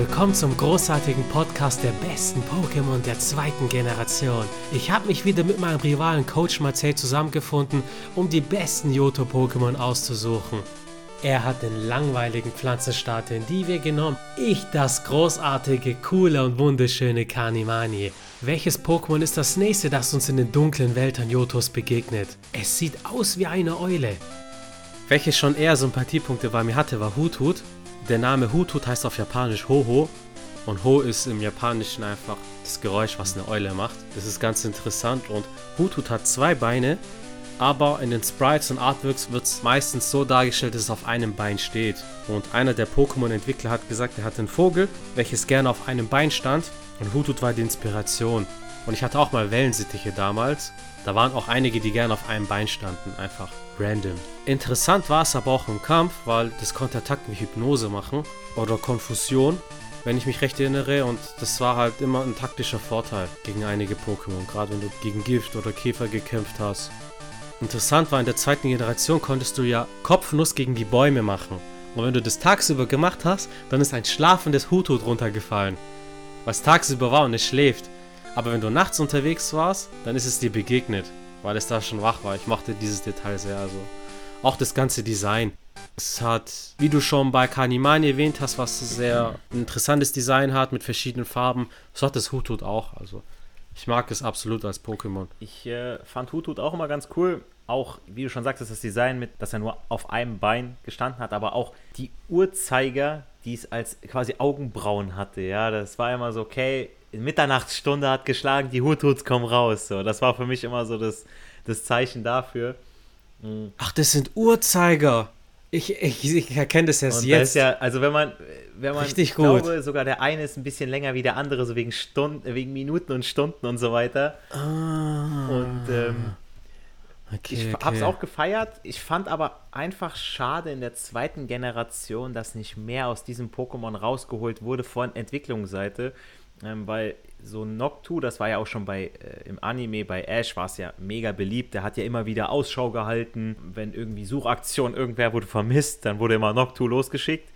Willkommen zum großartigen Podcast der besten Pokémon der zweiten Generation. Ich habe mich wieder mit meinem Rivalen Coach Marcel zusammengefunden, um die besten Johto-Pokémon auszusuchen. Er hat den langweiligen Pflanzenstarter in die wir genommen. Ich das großartige, coole und wunderschöne Kanimani. Welches Pokémon ist das nächste, das uns in den dunklen Wäldern Johtos begegnet? Es sieht aus wie eine Eule. Welches schon eher Sympathiepunkte bei mir hatte, war Hutut. Der Name Hutut heißt auf Japanisch Hoho. Und Ho ist im Japanischen einfach das Geräusch, was eine Eule macht. Das ist ganz interessant. Und Hutut hat zwei Beine, aber in den Sprites und Artworks wird es meistens so dargestellt, dass es auf einem Bein steht. Und einer der Pokémon-Entwickler hat gesagt, er hat einen Vogel, welches gerne auf einem Bein stand. Und Hutut war die Inspiration. Und ich hatte auch mal Wellensittiche damals. Da waren auch einige, die gerne auf einem Bein standen, einfach random. Interessant war es aber auch im Kampf, weil das konnte Attacken wie Hypnose machen oder Konfusion, wenn ich mich recht erinnere. Und das war halt immer ein taktischer Vorteil gegen einige Pokémon, gerade wenn du gegen Gift oder Käfer gekämpft hast. Interessant war, in der zweiten Generation konntest du ja Kopfnuss gegen die Bäume machen. Und wenn du das tagsüber gemacht hast, dann ist ein schlafendes Hutu drunter gefallen. Es tagsüber war und es schläft. Aber wenn du nachts unterwegs warst, dann ist es dir begegnet, weil es da schon wach war. Ich mochte dieses Detail sehr. Also auch das ganze Design. Es hat, wie du schon bei Kanimani erwähnt hast, was sehr interessantes Design hat mit verschiedenen Farben. So hat das Hutut auch. Also ich mag es absolut als Pokémon. Ich äh, fand Hutut auch immer ganz cool. Auch, wie du schon sagtest, das Design mit, dass er nur auf einem Bein gestanden hat, aber auch die Uhrzeiger, die es als quasi Augenbrauen hatte. Ja, das war immer so, okay, Mitternachtsstunde hat geschlagen, die Hututs kommen raus. So, das war für mich immer so das, das Zeichen dafür. Mhm. Ach, das sind Uhrzeiger. Ich, ich, ich erkenne das erst Und jetzt. ja, also wenn man, wenn man, Richtig ich gut. glaube, sogar der eine ist ein bisschen länger wie der andere, so wegen Stunden, wegen Minuten und Stunden und so weiter. Ah. Und ähm, okay, ich okay. habe es auch gefeiert. Ich fand aber einfach schade in der zweiten Generation, dass nicht mehr aus diesem Pokémon rausgeholt wurde von Entwicklungsseite. Ähm, weil so Noctu, das war ja auch schon bei äh, im Anime, bei Ash war es ja mega beliebt. Der hat ja immer wieder Ausschau gehalten. Wenn irgendwie Suchaktion, irgendwer wurde vermisst, dann wurde immer Noctu losgeschickt.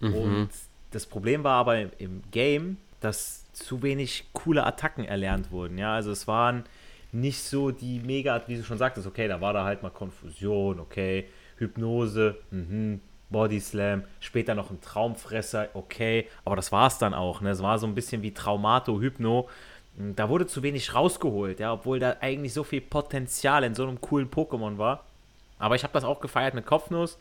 Mhm. Und das Problem war aber im, im, Game, dass zu wenig coole Attacken erlernt wurden. Ja, also es waren nicht so die mega, wie du schon sagtest, okay, da war da halt mal Konfusion, okay, Hypnose, mhm, Body Slam, später noch ein Traumfresser, okay, aber das war es dann auch. Ne? Es war so ein bisschen wie Traumato, Hypno. Da wurde zu wenig rausgeholt, ja, obwohl da eigentlich so viel Potenzial in so einem coolen Pokémon war. Aber ich habe das auch gefeiert mit Kopfnuss,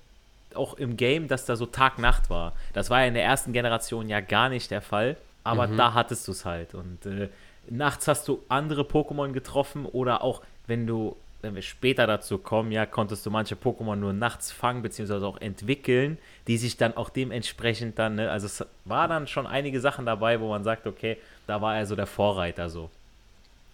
auch im Game, dass da so Tag-Nacht war. Das war ja in der ersten Generation ja gar nicht der Fall, aber mhm. da hattest du es halt. Und äh, nachts hast du andere Pokémon getroffen oder auch wenn du wenn wir später dazu kommen, ja, konntest du manche Pokémon nur nachts fangen, beziehungsweise auch entwickeln, die sich dann auch dementsprechend dann, ne, also es war dann schon einige Sachen dabei, wo man sagt, okay, da war er so der Vorreiter so.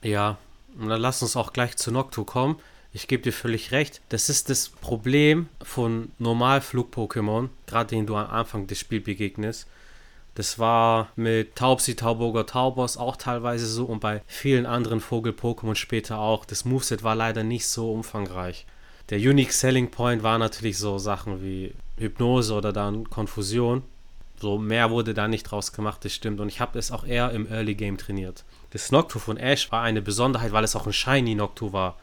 Ja, und dann lass uns auch gleich zu Noctu kommen. Ich gebe dir völlig recht. Das ist das Problem von Normalflug-Pokémon, gerade denen du am Anfang des Spiels begegnest. Das war mit Taubsi, Tauburger, Taubos auch teilweise so und bei vielen anderen Vogel-Pokémon später auch. Das Moveset war leider nicht so umfangreich. Der Unique Selling Point war natürlich so Sachen wie Hypnose oder dann Konfusion. So mehr wurde da nicht draus gemacht, das stimmt. Und ich habe es auch eher im Early Game trainiert. Das Noctu von Ash war eine Besonderheit, weil es auch ein Shiny Noctu war.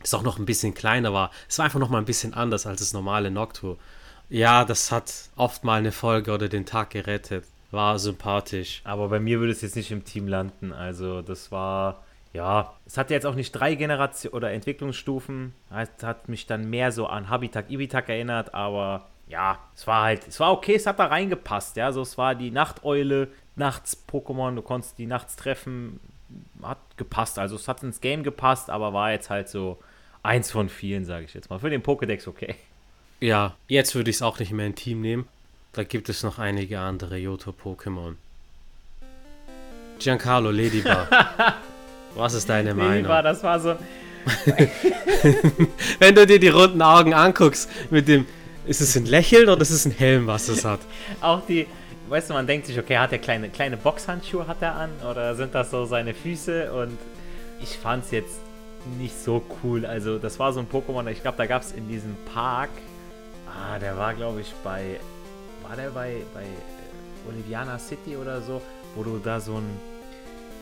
Das auch noch ein bisschen kleiner war. Es war einfach noch mal ein bisschen anders als das normale Noctu. Ja, das hat oft mal eine Folge oder den Tag gerettet war sympathisch. Aber bei mir würde es jetzt nicht im Team landen. Also das war, ja, es hat jetzt auch nicht drei Generationen oder Entwicklungsstufen. Es hat mich dann mehr so an Habitat Ibitak erinnert, aber ja, es war halt, es war okay, es hat da reingepasst, ja. So, es war die Nachteule, Nachts-Pokémon, du konntest die nachts treffen, hat gepasst. Also es hat ins Game gepasst, aber war jetzt halt so eins von vielen, sage ich jetzt mal. Für den Pokédex okay. Ja, jetzt würde ich es auch nicht mehr im Team nehmen. Da gibt es noch einige andere Johto-Pokémon. Giancarlo Ladybug. Was ist deine Meinung? Ladybug, das war so. Wenn du dir die runden Augen anguckst, mit dem. Ist es ein Lächeln oder ist es ein Helm, was es hat? Auch die. Weißt du, man denkt sich, okay, hat er kleine, kleine Boxhandschuhe hat er an oder sind das so seine Füße? Und ich fand es jetzt nicht so cool. Also, das war so ein Pokémon, ich glaube, da gab es in diesem Park. Ah, der war, glaube ich, bei war der bei, bei Oliviana City oder so, wo du da so ein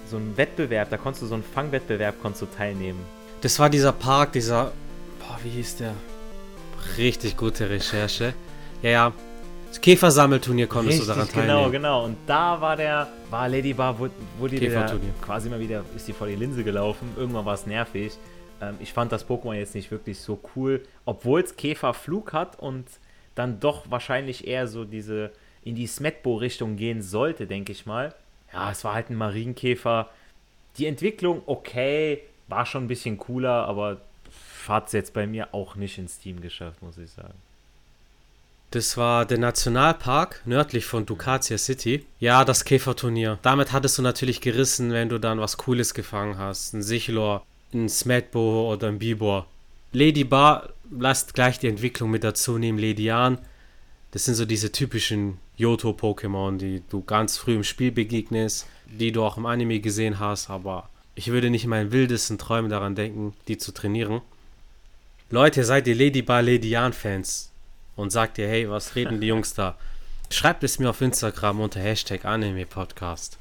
so ein Wettbewerb, da konntest du so einen Fangwettbewerb konntest du teilnehmen. Das war dieser Park, dieser boah, wie hieß der? Richtig gute Recherche. Ja, ja. Das Käfersammelturnier konntest Richtig, du daran genau, teilnehmen. Genau, genau. Und da war der, war Lady Bar, wo, wo die quasi mal wieder, ist die vor die Linse gelaufen. Irgendwann war es nervig. Ähm, ich fand das Pokémon jetzt nicht wirklich so cool, obwohl es Käferflug hat und dann doch wahrscheinlich eher so diese in die Smetbo-Richtung gehen sollte, denke ich mal. Ja, es war halt ein Marienkäfer. Die Entwicklung, okay, war schon ein bisschen cooler, aber hat es jetzt bei mir auch nicht ins Team geschafft, muss ich sagen. Das war der Nationalpark nördlich von Ducatia City. Ja, das Käferturnier. Damit hattest du natürlich gerissen, wenn du dann was Cooles gefangen hast. Ein Sichlor, ein Smetbo oder ein Bibor. Lady Bar, lasst gleich die Entwicklung mit dazu nehmen. Ledian, das sind so diese typischen Yoto-Pokémon, die du ganz früh im Spiel begegnest, die du auch im Anime gesehen hast, aber ich würde nicht in meinen wildesten Träumen daran denken, die zu trainieren. Leute, seid ihr Lady Bar Ledian-Fans und sagt ihr, hey, was reden die Jungs da? Schreibt es mir auf Instagram unter Hashtag Anime Podcast.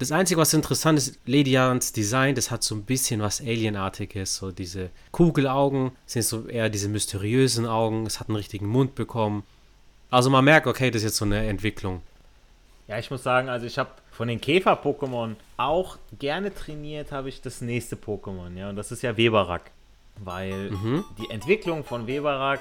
Das Einzige, was interessant ist, Lady Jans Design, das hat so ein bisschen was Alienartiges. So diese Kugelaugen sind so eher diese mysteriösen Augen. Es hat einen richtigen Mund bekommen. Also man merkt, okay, das ist jetzt so eine Entwicklung. Ja, ich muss sagen, also ich habe von den Käfer-Pokémon auch gerne trainiert, habe ich das nächste Pokémon, ja, und das ist ja Weberak. Weil mhm. die Entwicklung von Weberak,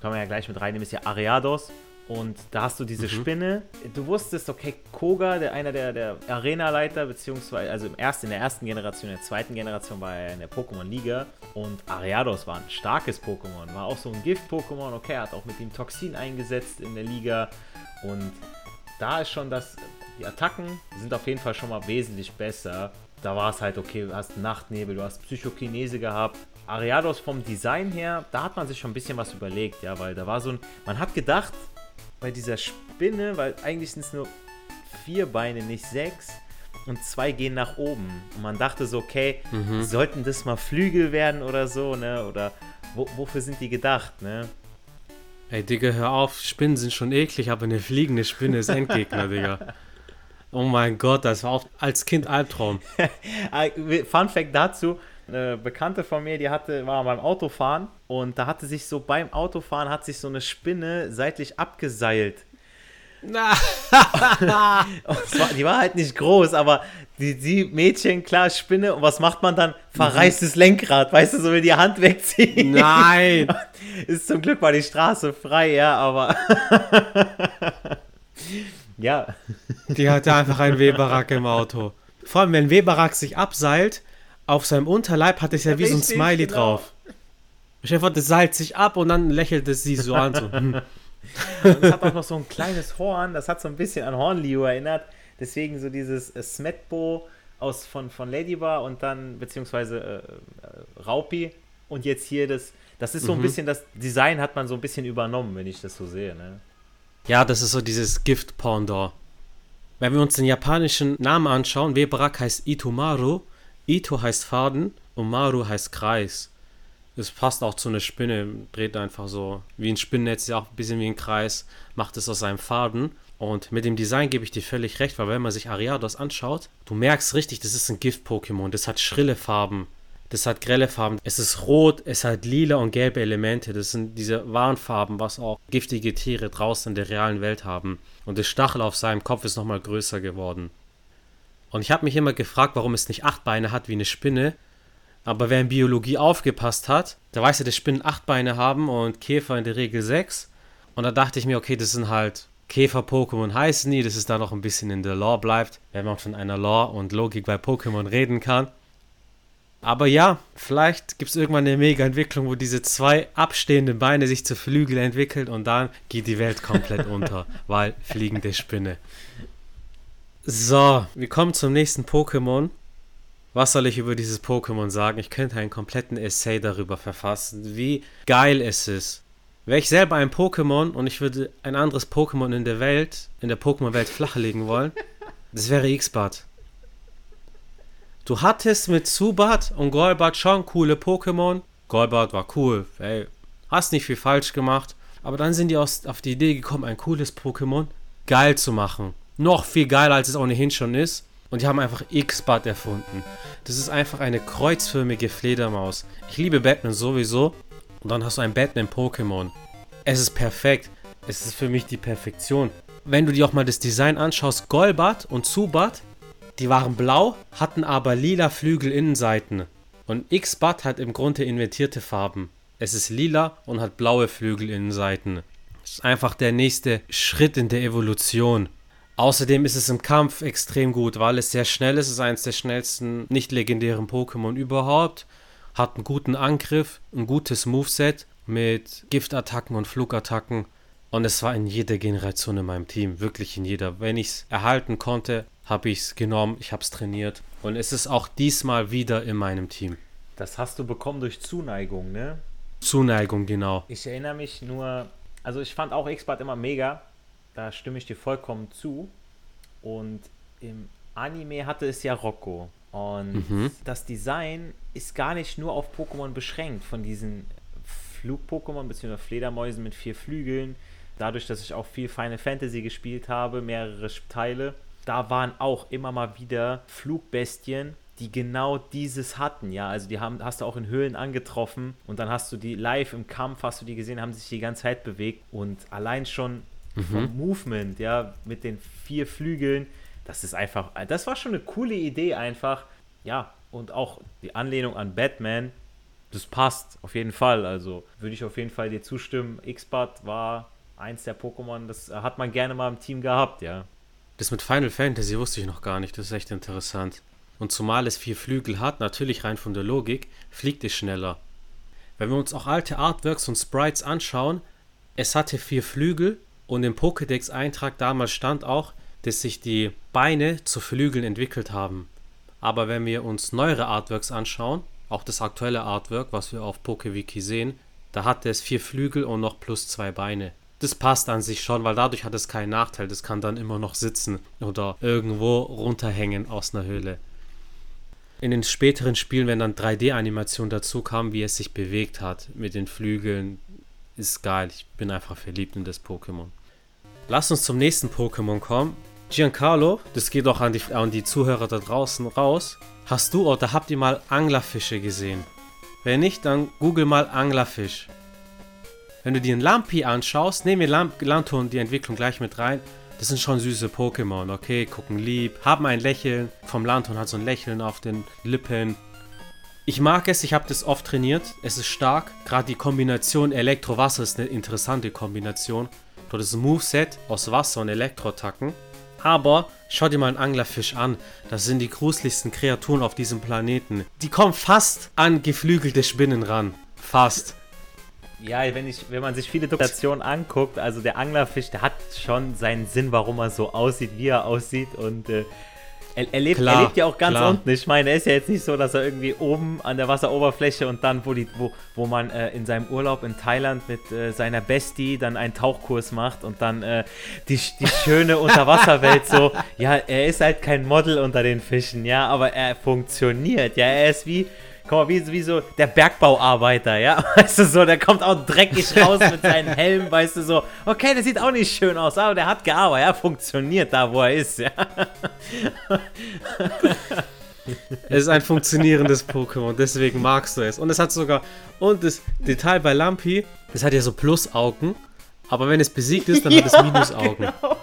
kann man ja gleich mit reinnehmen, ist ja Ariados. Und da hast du diese mhm. Spinne. Du wusstest, okay, Koga, der einer der, der Arena-Leiter, beziehungsweise, also im ersten, in der ersten Generation, in der zweiten Generation war er in der Pokémon-Liga. Und Ariados war ein starkes Pokémon, war auch so ein Gift-Pokémon, okay, er hat auch mit ihm Toxin eingesetzt in der Liga. Und da ist schon das, die Attacken sind auf jeden Fall schon mal wesentlich besser. Da war es halt, okay, du hast Nachtnebel, du hast Psychokinese gehabt. Ariados vom Design her, da hat man sich schon ein bisschen was überlegt, ja, weil da war so ein, man hat gedacht, bei dieser Spinne, weil eigentlich sind es nur vier Beine, nicht sechs. Und zwei gehen nach oben. Und man dachte so, okay, mhm. sollten das mal Flügel werden oder so, ne? Oder wo, wofür sind die gedacht, ne? Ey, Digga, hör auf, Spinnen sind schon eklig, aber eine fliegende Spinne ist Endgegner, Digga. Oh mein Gott, das war auch als Kind Albtraum. Fun Fact dazu: Eine Bekannte von mir, die hatte, war beim Autofahren und da hatte sich so beim Autofahren hat sich so eine Spinne seitlich abgeseilt. war, die war halt nicht groß, aber die, die Mädchen, klar, Spinne. Und was macht man dann? Verreißt das Lenkrad, weißt du, so wie die Hand wegziehen. Nein! Ist zum Glück war die Straße frei, ja, aber. ja. Die hatte einfach einen Weberack im Auto. Vor allem, wenn Weberack sich abseilt, auf seinem Unterleib hat es ja, ja wie so ein Smiley genau. drauf. Dir vor, das seilt sich ab und dann lächelt es sie so an. So. Hm. Und es hat auch noch so ein kleines Horn, das hat so ein bisschen an Hornliu erinnert. Deswegen so dieses äh, Smetbo aus, von, von Ladybar und dann, beziehungsweise äh, äh, Raupi. Und jetzt hier das, das ist so ein mhm. bisschen, das Design hat man so ein bisschen übernommen, wenn ich das so sehe. Ne? Ja, das ist so dieses Gift-Pendant. Wenn wir uns den japanischen Namen anschauen, Weberak heißt Itomaru, Ito heißt Faden und Maru heißt Kreis. Es passt auch zu einer Spinne, dreht einfach so wie ein Spinnennetz, ja auch ein bisschen wie ein Kreis, macht es aus seinem Faden. Und mit dem Design gebe ich dir völlig recht, weil wenn man sich Ariados anschaut, du merkst richtig, das ist ein Gift-Pokémon. Das hat schrille Farben, das hat grelle Farben. Es ist rot, es hat lila und gelbe Elemente. Das sind diese Warnfarben, was auch giftige Tiere draußen in der realen Welt haben. Und das Stachel auf seinem Kopf ist nochmal größer geworden. Und ich habe mich immer gefragt, warum es nicht acht Beine hat wie eine Spinne, aber wer in Biologie aufgepasst hat, der weiß ja, dass Spinnen acht Beine haben und Käfer in der Regel sechs. Und da dachte ich mir, okay, das sind halt Käfer-Pokémon heißen nie, dass es da noch ein bisschen in der Lore bleibt, wenn man von einer Lore und Logik bei Pokémon reden kann. Aber ja, vielleicht gibt es irgendwann eine Mega-Entwicklung, wo diese zwei abstehenden Beine sich zu Flügel entwickeln und dann geht die Welt komplett unter, weil fliegende Spinne. So, wir kommen zum nächsten Pokémon. Was soll ich über dieses Pokémon sagen? Ich könnte einen kompletten Essay darüber verfassen, wie geil es ist. Wäre ich selber ein Pokémon und ich würde ein anderes Pokémon in der Welt, in der Pokémon-Welt flachlegen wollen, das wäre X-Bart. Du hattest mit Zubat und Golbat schon coole Pokémon. Golbat war cool, ey, hast nicht viel falsch gemacht. Aber dann sind die aus, auf die Idee gekommen, ein cooles Pokémon geil zu machen. Noch viel geiler, als es ohnehin schon ist. Und die haben einfach X-Bud erfunden. Das ist einfach eine kreuzförmige Fledermaus. Ich liebe Batman sowieso. Und dann hast du ein Batman-Pokémon. Es ist perfekt. Es ist für mich die Perfektion. Wenn du dir auch mal das Design anschaust, Golbat und Zubat, die waren blau, hatten aber lila Flügelinnenseiten. Und X-Bud hat im Grunde inventierte Farben. Es ist lila und hat blaue Flügelinnenseiten. Das ist einfach der nächste Schritt in der Evolution. Außerdem ist es im Kampf extrem gut, weil es sehr schnell ist. Es ist eines der schnellsten nicht legendären Pokémon überhaupt. Hat einen guten Angriff, ein gutes Moveset mit Giftattacken und Flugattacken. Und es war in jeder Generation in meinem Team, wirklich in jeder. Wenn ich es erhalten konnte, habe ich es genommen, ich habe es trainiert. Und es ist auch diesmal wieder in meinem Team. Das hast du bekommen durch Zuneigung, ne? Zuneigung, genau. Ich erinnere mich nur, also ich fand auch X-Bad immer mega, da stimme ich dir vollkommen zu. Und im Anime hatte es ja Rocco. Und mhm. das Design ist gar nicht nur auf Pokémon beschränkt, von diesen Flug-Pokémon bzw. Fledermäusen mit vier Flügeln. Dadurch, dass ich auch viel Final Fantasy gespielt habe, mehrere Teile, da waren auch immer mal wieder Flugbestien, die genau dieses hatten, ja. Also die haben, hast du auch in Höhlen angetroffen und dann hast du die live im Kampf, hast du die gesehen, haben sich die ganze Zeit bewegt und allein schon mhm. vom Movement, ja, mit den vier Flügeln, das ist einfach, das war schon eine coole Idee einfach, ja. Und auch die Anlehnung an Batman, das passt auf jeden Fall. Also würde ich auf jeden Fall dir zustimmen. X-Bud war eins der Pokémon, das hat man gerne mal im Team gehabt, ja. Das mit Final Fantasy wusste ich noch gar nicht, das ist echt interessant. Und zumal es vier Flügel hat, natürlich rein von der Logik, fliegt es schneller. Wenn wir uns auch alte Artworks und Sprites anschauen, es hatte vier Flügel und im Pokédex-Eintrag damals stand auch, dass sich die Beine zu Flügeln entwickelt haben. Aber wenn wir uns neuere Artworks anschauen, auch das aktuelle Artwork, was wir auf PokeWiki sehen, da hat es vier Flügel und noch plus zwei Beine das passt an sich schon, weil dadurch hat es keinen Nachteil. Das kann dann immer noch sitzen oder irgendwo runterhängen aus einer Höhle. In den späteren Spielen, wenn dann 3D-Animation dazu kam, wie es sich bewegt hat mit den Flügeln, ist geil. Ich bin einfach verliebt in das Pokémon. Lass uns zum nächsten Pokémon kommen. Giancarlo, das geht auch an die, an die Zuhörer da draußen raus. Hast du oder habt ihr mal Anglerfische gesehen? Wenn nicht, dann google mal Anglerfisch. Wenn du dir einen Lampi anschaust, nehmen wir Lamp Lanto und die Entwicklung gleich mit rein. Das sind schon süße Pokémon, okay? Gucken lieb, haben ein Lächeln. Vom Lanton hat so ein Lächeln auf den Lippen. Ich mag es, ich habe das oft trainiert. Es ist stark. Gerade die Kombination Elektro-Wasser ist eine interessante Kombination. Ist ein Moveset aus Wasser und Elektroattacken. Aber schau dir mal einen Anglerfisch an. Das sind die gruseligsten Kreaturen auf diesem Planeten. Die kommen fast an geflügelte Spinnen ran. Fast. Ja, wenn, ich, wenn man sich viele Dokumentationen anguckt, also der Anglerfisch, der hat schon seinen Sinn, warum er so aussieht, wie er aussieht und äh, er, er, lebt, klar, er lebt ja auch ganz klar. unten. Ich meine, er ist ja jetzt nicht so, dass er irgendwie oben an der Wasseroberfläche und dann, wo, die, wo, wo man äh, in seinem Urlaub in Thailand mit äh, seiner Bestie dann einen Tauchkurs macht und dann äh, die, die schöne Unterwasserwelt so. Ja, er ist halt kein Model unter den Fischen, ja, aber er funktioniert. Ja, er ist wie Guck mal, wie, wie so der Bergbauarbeiter, ja? Weißt du so, der kommt auch dreckig raus mit seinem Helm, weißt du so, okay, der sieht auch nicht schön aus, aber der hat gearbeitet, er funktioniert da, wo er ist, ja. Es ist ein funktionierendes Pokémon, deswegen magst du es. Und es hat sogar, und das Detail bei Lampi, das hat ja so Plusaugen, aber wenn es besiegt ist, dann ja, hat es Minusaugen. Genau.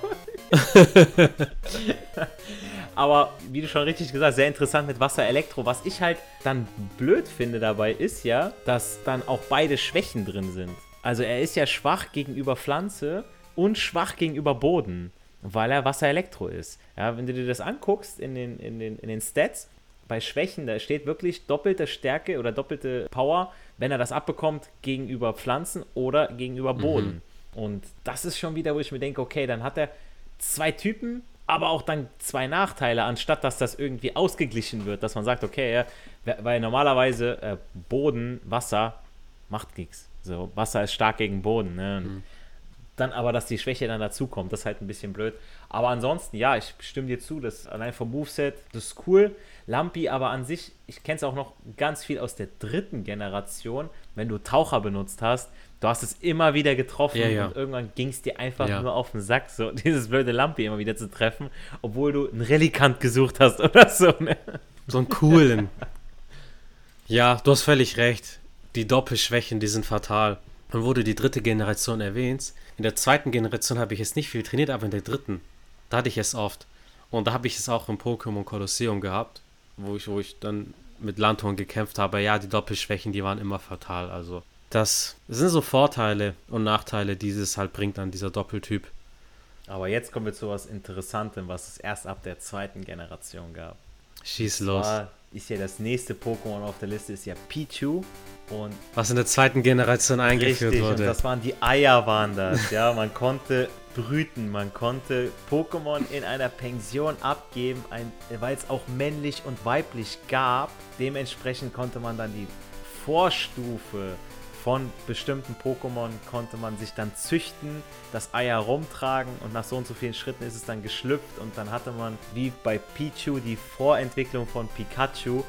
Aber wie du schon richtig gesagt hast, sehr interessant mit Wasser Elektro. Was ich halt dann blöd finde dabei ist ja, dass dann auch beide Schwächen drin sind. Also er ist ja schwach gegenüber Pflanze und schwach gegenüber Boden, weil er Wasser Elektro ist. Ja, wenn du dir das anguckst in den, in den, in den Stats, bei Schwächen, da steht wirklich doppelte Stärke oder doppelte Power, wenn er das abbekommt gegenüber Pflanzen oder gegenüber Boden. Mhm. Und das ist schon wieder, wo ich mir denke, okay, dann hat er zwei Typen, aber auch dann zwei Nachteile, anstatt dass das irgendwie ausgeglichen wird, dass man sagt, okay, weil normalerweise äh, Boden, Wasser macht nichts. So, Wasser ist stark gegen Boden. Ne? Mhm. dann aber, dass die Schwäche dann dazukommt. Das ist halt ein bisschen blöd. Aber ansonsten, ja, ich stimme dir zu, das allein vom Moveset, das ist cool. Lampi aber an sich, ich kenne es auch noch ganz viel aus der dritten Generation, wenn du Taucher benutzt hast, du hast es immer wieder getroffen ja, ja. und irgendwann ging es dir einfach ja. nur auf den Sack, so dieses blöde Lampi immer wieder zu treffen, obwohl du einen Relikant gesucht hast oder so. Ne? So einen coolen. ja, du hast völlig recht. Die Doppelschwächen, die sind fatal. Dann wurde die dritte Generation erwähnt. In der zweiten Generation habe ich es nicht viel trainiert, aber in der dritten, da hatte ich es oft. Und da habe ich es auch im Pokémon Kolosseum gehabt, wo ich, wo ich dann mit Lanton gekämpft habe. Ja, die Doppelschwächen, die waren immer fatal. Also, das sind so Vorteile und Nachteile, die es halt bringt an dieser Doppeltyp. Aber jetzt kommen wir zu was Interessantem, was es erst ab der zweiten Generation gab. Schieß los. Ist ja das nächste Pokémon auf der Liste, ist ja Pichu. Und was in der zweiten Generation eingeführt richtig, wurde. Und das waren die Eier, waren das. Ja, man konnte brüten, man konnte Pokémon in einer Pension abgeben, weil es auch männlich und weiblich gab. Dementsprechend konnte man dann die Vorstufe von bestimmten Pokémon konnte man sich dann züchten, das Ei herumtragen und nach so und so vielen Schritten ist es dann geschlüpft und dann hatte man wie bei Pichu die Vorentwicklung von Pikachu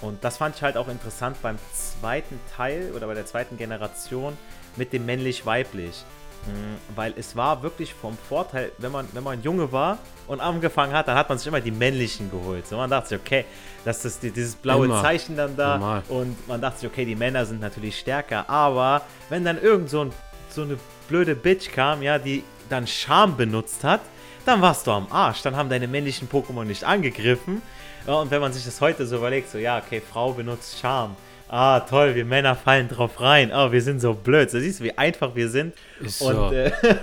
und das fand ich halt auch interessant beim zweiten Teil oder bei der zweiten Generation mit dem männlich-weiblich. Mhm, weil es war wirklich vom Vorteil, wenn man, wenn man Junge war und angefangen hat, dann hat man sich immer die männlichen geholt. So man dachte sich, okay, das ist dieses blaue immer. Zeichen dann da Normal. und man dachte sich, okay, die Männer sind natürlich stärker, aber wenn dann irgend so, ein, so eine blöde Bitch kam, ja, die dann Charme benutzt hat, dann warst du am Arsch. Dann haben deine männlichen Pokémon nicht angegriffen ja, und wenn man sich das heute so überlegt, so ja, okay, Frau benutzt Charme. Ah, toll, wir Männer fallen drauf rein. Oh, wir sind so blöd. So siehst du, wie einfach wir sind. Ist und so. äh,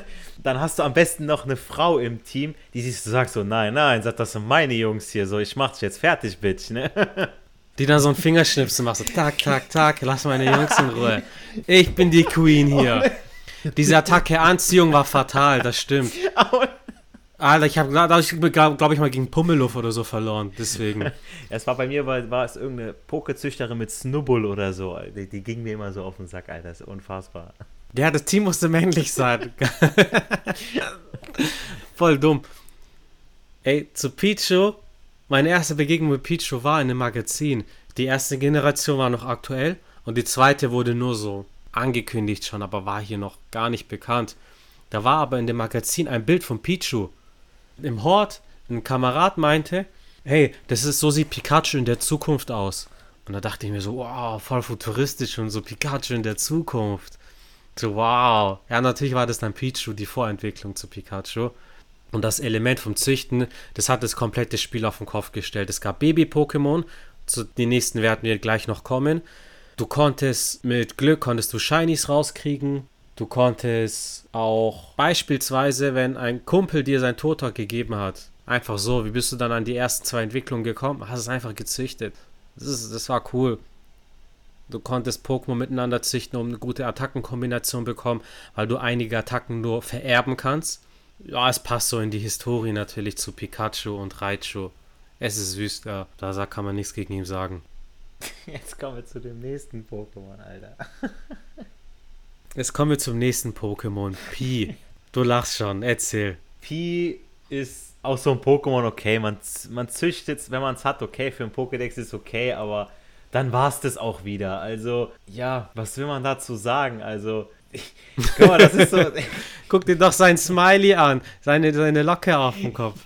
dann hast du am besten noch eine Frau im Team, die sich so sagt so, nein, nein, sagt das sind meine Jungs hier, so, ich mach dich jetzt fertig, Bitch, ne? Die dann so ein Fingerschnipsen macht, so, tak, tak, tak, lass meine Jungs in Ruhe. Ich bin die Queen hier. Diese Attacke Anziehung war fatal, das stimmt. Alter, ich habe dadurch, glaube ich, mal gegen Pummeluff oder so verloren. Deswegen. es war bei mir, war, war es irgendeine Pokezüchterin mit Snubbull oder so. Die, die ging mir immer so auf den Sack, Alter. Das ist unfassbar. Ja, das Team musste männlich sein. Voll dumm. Ey, zu Pichu. Meine erste Begegnung mit Pichu war in einem Magazin. Die erste Generation war noch aktuell und die zweite wurde nur so angekündigt schon, aber war hier noch gar nicht bekannt. Da war aber in dem Magazin ein Bild von Pichu im Hort ein Kamerad meinte, hey, das ist so sieht Pikachu in der Zukunft aus. Und da dachte ich mir so, wow, voll futuristisch und so Pikachu in der Zukunft. So, wow. Ja, natürlich war das dann Pichu, die Vorentwicklung zu Pikachu. Und das Element vom Züchten, das hat das komplette Spiel auf den Kopf gestellt. Es gab Baby-Pokémon, zu den nächsten werden wir gleich noch kommen. Du konntest mit Glück konntest du Shinies rauskriegen. Du konntest auch beispielsweise, wenn ein Kumpel dir sein Toter gegeben hat, einfach so, wie bist du dann an die ersten zwei Entwicklungen gekommen? Hast es einfach gezüchtet. Das, ist, das war cool. Du konntest Pokémon miteinander züchten, um eine gute Attackenkombination bekommen, weil du einige Attacken nur vererben kannst. Ja, es passt so in die Historie natürlich zu Pikachu und Raichu. Es ist süß, ja. Da kann man nichts gegen ihn sagen. Jetzt kommen wir zu dem nächsten Pokémon, Alter. Jetzt kommen wir zum nächsten Pokémon. Pi. Du lachst schon, erzähl. Pi ist auch so ein Pokémon, okay. Man, man züchtet es, wenn man es hat, okay. Für ein Pokédex ist okay, aber dann war es das auch wieder. Also, ja, was will man dazu sagen? Also, guck mal, das ist so. Guck dir doch sein Smiley an, seine, seine Locke auf dem Kopf.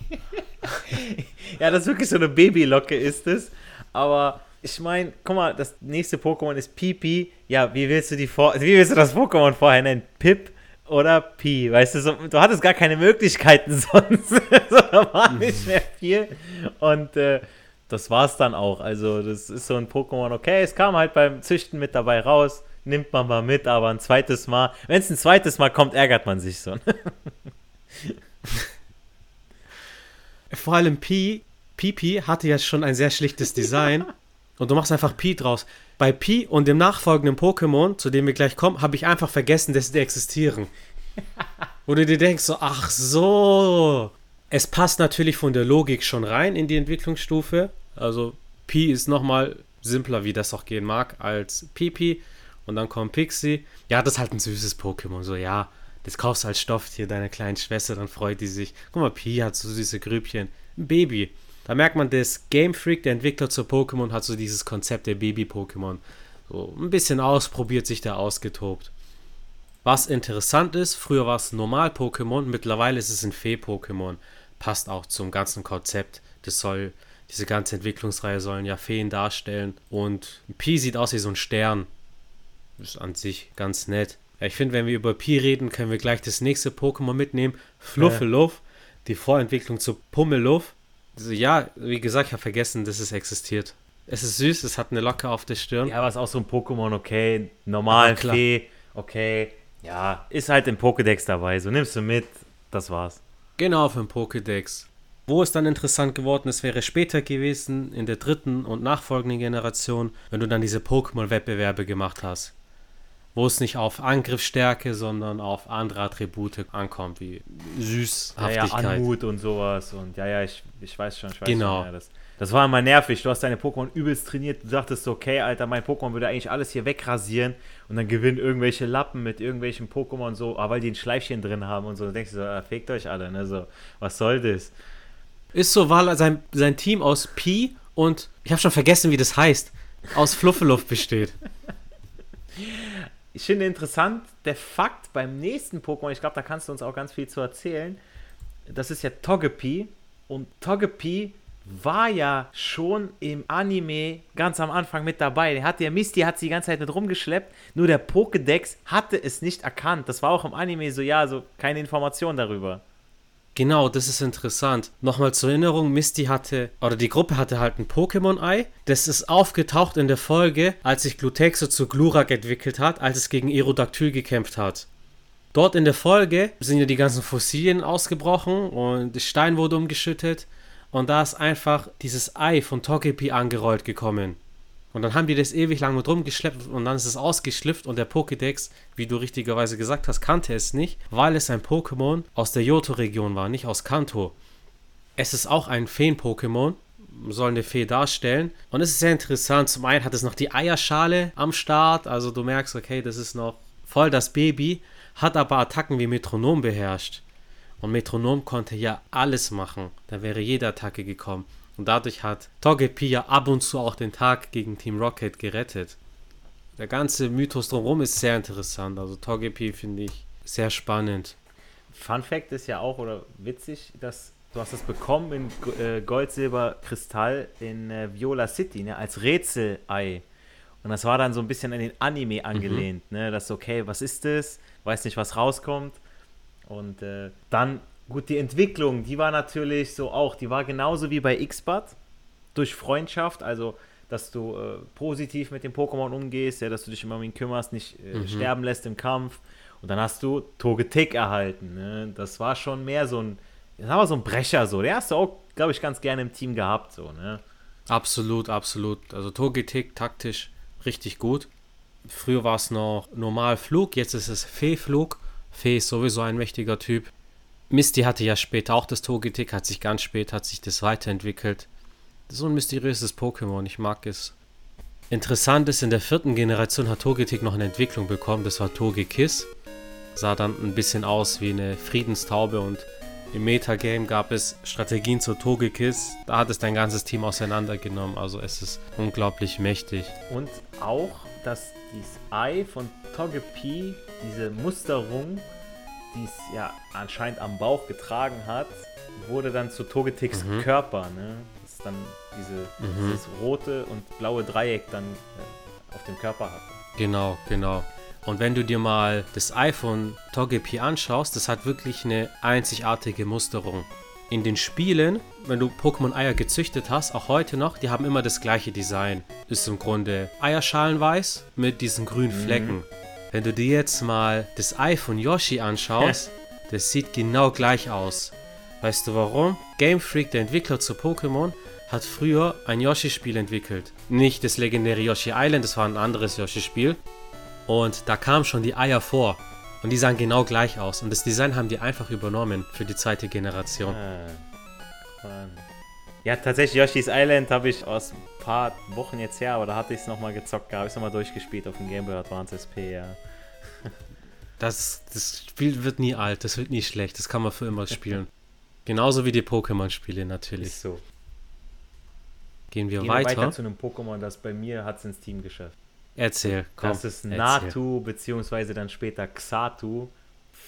ja, das ist wirklich so eine Babylocke, ist es. Aber ich meine, guck mal, das nächste Pokémon ist Pipi. Ja, wie willst du die vor wie willst du das Pokémon vorher nennen? Pip oder Pi? Weißt du, so, du hattest gar keine Möglichkeiten sonst. so, da war nicht mehr viel. Und äh, das war's dann auch. Also, das ist so ein Pokémon, okay, es kam halt beim Züchten mit dabei raus. Nimmt man mal mit, aber ein zweites Mal, wenn es ein zweites Mal kommt, ärgert man sich so. Vor allem Pi, Pipi hatte ja schon ein sehr schlichtes Design. Und du machst einfach Pi draus. Bei Pi und dem nachfolgenden Pokémon, zu dem wir gleich kommen, habe ich einfach vergessen, dass die existieren. Wo du dir denkst, so, ach so. Es passt natürlich von der Logik schon rein in die Entwicklungsstufe. Also Pi ist nochmal simpler, wie das auch gehen mag, als Pipi. Und dann kommt Pixie. Ja, das ist halt ein süßes Pokémon. So, ja, Das kaufst du als Stofftier deiner kleinen Schwester, dann freut die sich. Guck mal, Pi hat so süße Grübchen. Ein Baby. Da merkt man, das Game Freak, der Entwickler zu Pokémon, hat so dieses Konzept der Baby-Pokémon. So ein bisschen ausprobiert, sich da ausgetobt. Was interessant ist, früher war es Normal-Pokémon, mittlerweile ist es ein Fee-Pokémon. Passt auch zum ganzen Konzept. Das soll, diese ganze Entwicklungsreihe sollen ja Feen darstellen. Und Pi sieht aus wie so ein Stern. Ist an sich ganz nett. Ich finde, wenn wir über Pi reden, können wir gleich das nächste Pokémon mitnehmen. Fluffeluff, die Vorentwicklung zu Pummeluff. Also, ja, wie gesagt, ich habe vergessen, dass es existiert. Es ist süß, es hat eine Locke auf der Stirn. Ja, aber es ist auch so ein Pokémon, okay, normal, ja, Fee, okay. Ja, ist halt im Pokédex dabei, so nimmst du mit, das war's. Genau, für den Pokédex. Wo es dann interessant geworden ist, wäre später gewesen, in der dritten und nachfolgenden Generation, wenn du dann diese Pokémon-Wettbewerbe gemacht hast wo es nicht auf Angriffsstärke, sondern auf andere Attribute ankommt, wie Süßhaftigkeit. Ja, ja, Anmut und sowas. Und ja, ja, ich, ich weiß schon, ich weiß genau. schon. Ja, das, das war immer nervig. Du hast deine Pokémon übelst trainiert. Du dachtest, okay, Alter, mein Pokémon würde eigentlich alles hier wegrasieren. Und dann gewinnen irgendwelche Lappen mit irgendwelchen Pokémon so, aber weil die ein Schleifchen drin haben und so. Dann denkst du so, ah, fegt euch alle, ne? So, was soll das? Ist so, weil sein, sein Team aus Pi und ich habe schon vergessen, wie das heißt, aus Fluffeluft besteht. Ich finde interessant, der Fakt beim nächsten Pokémon, ich glaube, da kannst du uns auch ganz viel zu erzählen. Das ist ja Togepi. Und Togepi war ja schon im Anime ganz am Anfang mit dabei. Der hat ja Misty hat sie die ganze Zeit mit rumgeschleppt, nur der Pokédex hatte es nicht erkannt. Das war auch im Anime so, ja, so keine Information darüber. Genau, das ist interessant. Nochmal zur Erinnerung, Misty hatte, oder die Gruppe hatte halt ein Pokémon-Ei. Das ist aufgetaucht in der Folge, als sich Glutexo zu Glurak entwickelt hat, als es gegen Aerodactyl gekämpft hat. Dort in der Folge sind ja die ganzen Fossilien ausgebrochen und der Stein wurde umgeschüttet. Und da ist einfach dieses Ei von Togepi angerollt gekommen. Und dann haben die das ewig lang mit rumgeschleppt und dann ist es ausgeschlifft und der Pokédex, wie du richtigerweise gesagt hast, kannte es nicht, weil es ein Pokémon aus der Johto-Region war, nicht aus Kanto. Es ist auch ein Feen-Pokémon, soll eine Fee darstellen. Und es ist sehr interessant. Zum einen hat es noch die Eierschale am Start, also du merkst, okay, das ist noch voll das Baby, hat aber Attacken wie Metronom beherrscht. Und Metronom konnte ja alles machen. Da wäre jede Attacke gekommen. Und dadurch hat Togepi ja ab und zu auch den Tag gegen Team Rocket gerettet. Der ganze Mythos drumherum ist sehr interessant. Also Togepi finde ich sehr spannend. Fun Fact ist ja auch, oder witzig, dass du hast es bekommen in äh, Gold, Silber, Kristall in äh, Viola City, ne, als Rätselei. Und das war dann so ein bisschen an den Anime angelehnt, mhm. ne, das okay, was ist das? Weiß nicht, was rauskommt. Und äh, dann Gut, die Entwicklung, die war natürlich so auch, die war genauso wie bei Xbat, durch Freundschaft, also dass du äh, positiv mit dem Pokémon umgehst, ja, dass du dich immer um ihn kümmerst, nicht äh, mhm. sterben lässt im Kampf. Und dann hast du Togetic erhalten. Ne? Das war schon mehr so ein, das war so ein Brecher so. Der hast du auch, glaube ich, ganz gerne im Team gehabt. So, ne? Absolut, absolut. Also Togetic taktisch richtig gut. Früher war es noch normal Flug, jetzt ist es Fee-Flug. Fee ist sowieso ein mächtiger Typ. Misty hatte ja später auch das Togetic, hat sich ganz spät, hat sich das weiterentwickelt. So ein mysteriöses Pokémon, ich mag es. Interessant ist, in der vierten Generation hat Togetic noch eine Entwicklung bekommen, das war Togekiss. Sah dann ein bisschen aus wie eine Friedenstaube und im Metagame gab es Strategien zu Togekiss. Da hat es dein ganzes Team auseinandergenommen, also es ist unglaublich mächtig. Und auch, dass dieses Ei von Togepi, diese Musterung, die es ja anscheinend am Bauch getragen hat, wurde dann zu Togetics mhm. Körper. Ne? Das ist dann diese, mhm. dieses rote und blaue Dreieck dann äh, auf dem Körper hatte. Genau, genau. Und wenn du dir mal das iPhone Togepi anschaust, das hat wirklich eine einzigartige Musterung. In den Spielen, wenn du Pokémon-Eier gezüchtet hast, auch heute noch, die haben immer das gleiche Design. Ist im Grunde Eierschalenweiß mit diesen grünen mhm. Wenn du dir jetzt mal das Ei von Yoshi anschaust, das sieht genau gleich aus. Weißt du warum? Game Freak, der Entwickler zu Pokémon, hat früher ein Yoshi-Spiel entwickelt. Nicht das legendäre Yoshi Island, das war ein anderes Yoshi-Spiel. Und da kamen schon die Eier vor. Und die sahen genau gleich aus. Und das Design haben die einfach übernommen für die zweite Generation. Ah, ja, tatsächlich, Yoshi's Island habe ich aus ein paar Wochen jetzt her, aber da hatte ich es nochmal gezockt, habe ich es nochmal durchgespielt auf dem Game Boy Advance SP, ja. Das, das Spiel wird nie alt, das wird nie schlecht, das kann man für immer spielen. Genauso wie die Pokémon-Spiele natürlich. Ist so. Gehen wir Gehen weiter. Wir weiter zu einem Pokémon, das bei mir hat es ins Team geschafft. Erzähl, komm. Das ist Natu, erzähl. beziehungsweise dann später Xatu.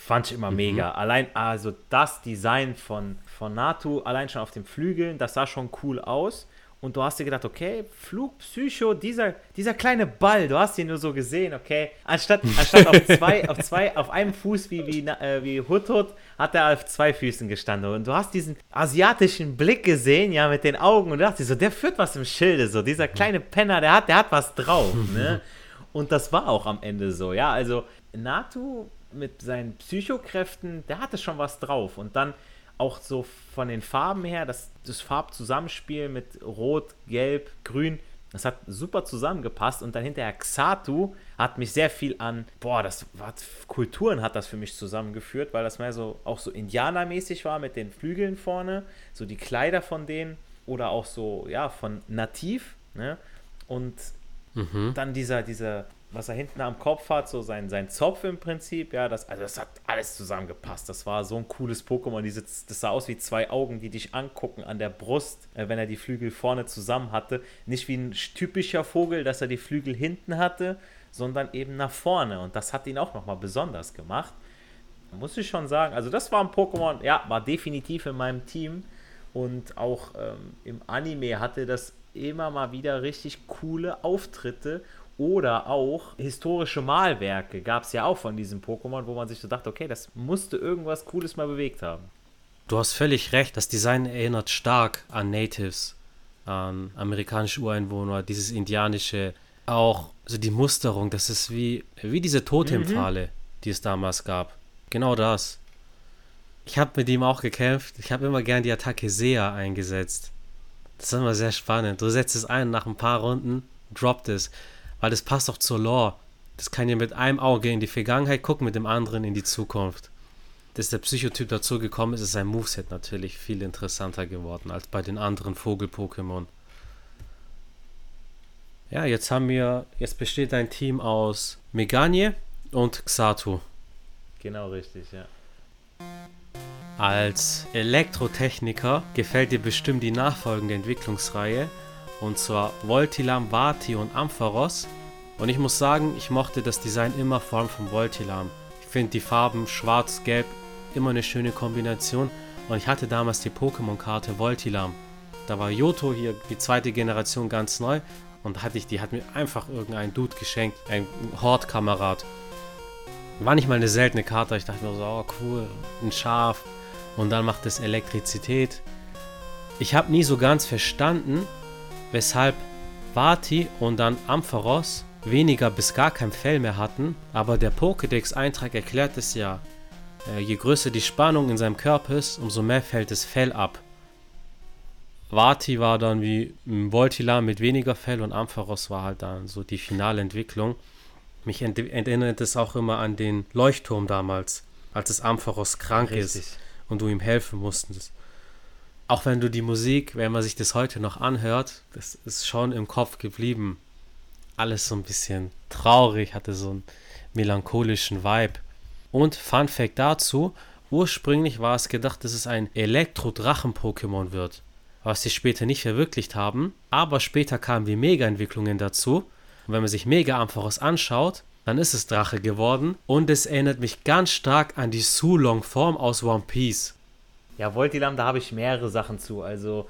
Fand ich immer mhm. mega. Allein, also das Design von, von Natu, allein schon auf den Flügeln, das sah schon cool aus. Und du hast dir gedacht, okay, Flugpsycho, dieser, dieser kleine Ball, du hast ihn nur so gesehen, okay, anstatt, anstatt auf zwei, auf zwei, auf einem Fuß wie, wie, äh, wie Hut Hut, hat er auf zwei Füßen gestanden. Und du hast diesen asiatischen Blick gesehen, ja, mit den Augen. Und du dachtest so, der führt was im Schilde, so, dieser kleine Penner, der hat, der hat was drauf, ne, und das war auch am Ende so, ja, also Natu mit seinen Psychokräften, der hatte schon was drauf und dann auch so von den Farben her, das, das Farbzusammenspiel mit Rot, Gelb, Grün, das hat super zusammengepasst und dann hinterher Xatu hat mich sehr viel an, boah, das war, Kulturen hat das für mich zusammengeführt, weil das mehr so, auch so Indianermäßig war mit den Flügeln vorne, so die Kleider von denen oder auch so, ja, von Nativ, ne? Und mhm. dann dieser, dieser was er hinten am Kopf hat, so sein, sein Zopf im Prinzip, ja, das, also das hat alles zusammengepasst. Das war so ein cooles Pokémon. Diese, das sah aus wie zwei Augen, die dich angucken an der Brust, äh, wenn er die Flügel vorne zusammen hatte. Nicht wie ein typischer Vogel, dass er die Flügel hinten hatte, sondern eben nach vorne. Und das hat ihn auch nochmal besonders gemacht. Muss ich schon sagen. Also, das war ein Pokémon, ja, war definitiv in meinem Team. Und auch ähm, im Anime hatte das immer mal wieder richtig coole Auftritte oder auch historische Malwerke gab es ja auch von diesem Pokémon, wo man sich so dachte, okay, das musste irgendwas Cooles mal bewegt haben. Du hast völlig recht, das Design erinnert stark an Natives, an amerikanische Ureinwohner, dieses indianische, auch so die Musterung, das ist wie, wie diese Totempfahle, mhm. die es damals gab. Genau das. Ich habe mit ihm auch gekämpft. Ich habe immer gern die Attacke Sea eingesetzt. Das ist immer sehr spannend. Du setzt es ein, nach ein paar Runden droppt es weil das passt auch zur Lore. Das kann ja mit einem Auge in die Vergangenheit gucken, mit dem anderen in die Zukunft. Dass der Psychotyp dazu gekommen ist, ist sein Moveset natürlich viel interessanter geworden als bei den anderen Vogel-Pokémon. Ja, jetzt haben wir, jetzt besteht ein Team aus Meganie und Xatu. Genau richtig, ja. Als Elektrotechniker gefällt dir bestimmt die nachfolgende Entwicklungsreihe, und zwar Voltilam, Vati und Ampharos. Und ich muss sagen, ich mochte das Design immer vor allem von Voltilam. Ich finde die Farben schwarz-gelb immer eine schöne Kombination. Und ich hatte damals die Pokémon-Karte Voltilam. Da war Yoto hier, die zweite Generation, ganz neu. Und hatte ich, die hat mir einfach irgendein Dude geschenkt, ein Hort-Kamerad. War nicht mal eine seltene Karte, ich dachte mir so, oh cool, ein Schaf. Und dann macht es Elektrizität. Ich habe nie so ganz verstanden, weshalb Vati und dann Ampharos weniger bis gar kein Fell mehr hatten, aber der Pokédex-Eintrag erklärt es ja. Äh, je größer die Spannung in seinem Körper ist, umso mehr fällt das Fell ab. Vati war dann wie Voltila mit weniger Fell und Ampharos war halt dann so die finale Entwicklung. Mich erinnert es auch immer an den Leuchtturm damals, als es Ampharos krank Richtig. ist und du ihm helfen musstest auch wenn du die Musik, wenn man sich das heute noch anhört, das ist schon im Kopf geblieben. Alles so ein bisschen traurig, hatte so einen melancholischen Vibe. Und Fun Fact dazu: Ursprünglich war es gedacht, dass es ein Elektro-Drachen-Pokémon wird, was sie später nicht verwirklicht haben. Aber später kamen die Mega-Entwicklungen dazu. Und wenn man sich Mega Ampharos anschaut, dann ist es Drache geworden. Und es erinnert mich ganz stark an die Sulong-Form aus One Piece. Ja, Voltilam, da habe ich mehrere Sachen zu. Also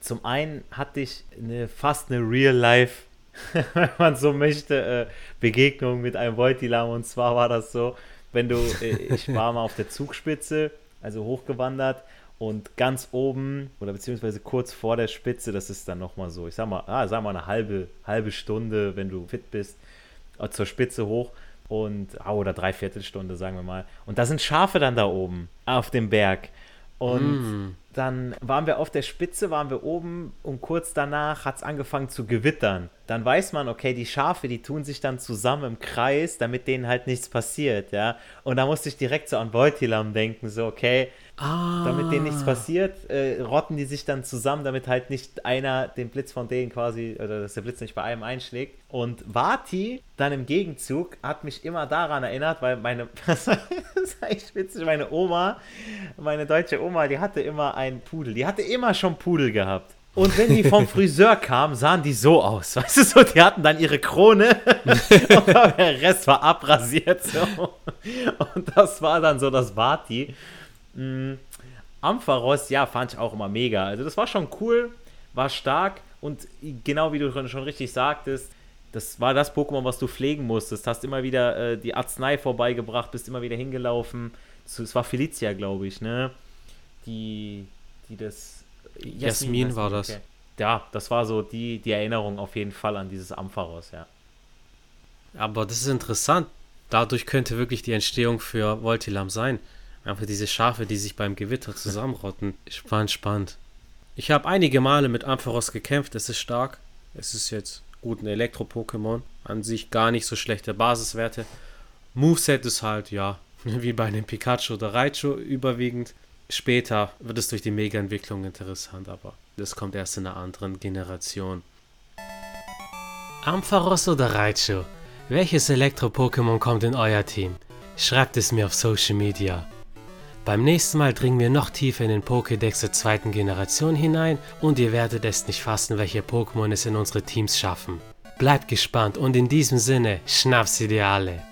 zum einen hatte ich eine, fast eine Real-Life, wenn man so möchte, äh, Begegnung mit einem Voltilam. Und zwar war das so, wenn du, äh, ich war mal auf der Zugspitze, also hochgewandert und ganz oben oder beziehungsweise kurz vor der Spitze, das ist dann nochmal so, ich sag mal, ah, sag mal eine halbe, halbe Stunde, wenn du fit bist, äh, zur Spitze hoch und, ah, oder dreiviertel Stunde, sagen wir mal. Und da sind Schafe dann da oben auf dem Berg. Und mm. dann waren wir auf der Spitze, waren wir oben und kurz danach hat es angefangen zu gewittern. Dann weiß man, okay, die Schafe, die tun sich dann zusammen im Kreis, damit denen halt nichts passiert, ja. Und da musste ich direkt so an Beutilam denken, so, okay, Ah. Damit denen nichts passiert, äh, rotten die sich dann zusammen, damit halt nicht einer den Blitz von denen quasi, oder dass der Blitz nicht bei einem einschlägt. Und Vati dann im Gegenzug hat mich immer daran erinnert, weil meine, das ist echt witzig, meine Oma, meine deutsche Oma, die hatte immer einen Pudel. Die hatte immer schon Pudel gehabt. Und wenn die vom Friseur kamen, sahen die so aus. Weißt du so, die hatten dann ihre Krone und der Rest war abrasiert. So. Und das war dann so das Vati. Mhm. Ampharos, ja, fand ich auch immer mega. Also das war schon cool, war stark und genau wie du schon richtig sagtest, das war das Pokémon, was du pflegen musstest. Hast immer wieder äh, die Arznei vorbeigebracht, bist immer wieder hingelaufen. Es war Felicia, glaube ich, ne? Die, die das. Jasmin, Jasmin war das. Okay. Ja, das war so die, die Erinnerung auf jeden Fall an dieses Ampharos, ja. Aber das ist interessant. Dadurch könnte wirklich die Entstehung für Voltilam sein. Einfach diese Schafe, die sich beim Gewitter zusammenrotten. Spannend, spannend. Ich habe einige Male mit Ampharos gekämpft. Es ist stark. Es ist jetzt gut ein Elektro-Pokémon. An sich gar nicht so schlechte Basiswerte. Moveset ist halt, ja, wie bei einem Pikachu oder Raichu überwiegend. Später wird es durch die Mega-Entwicklung interessant, aber das kommt erst in einer anderen Generation. Ampharos oder Raichu? Welches Elektro-Pokémon kommt in euer Team? Schreibt es mir auf Social Media. Beim nächsten Mal dringen wir noch tiefer in den Pokédex der zweiten Generation hinein und ihr werdet es nicht fassen, welche Pokémon es in unsere Teams schaffen. Bleibt gespannt und in diesem Sinne, Schnapsideale!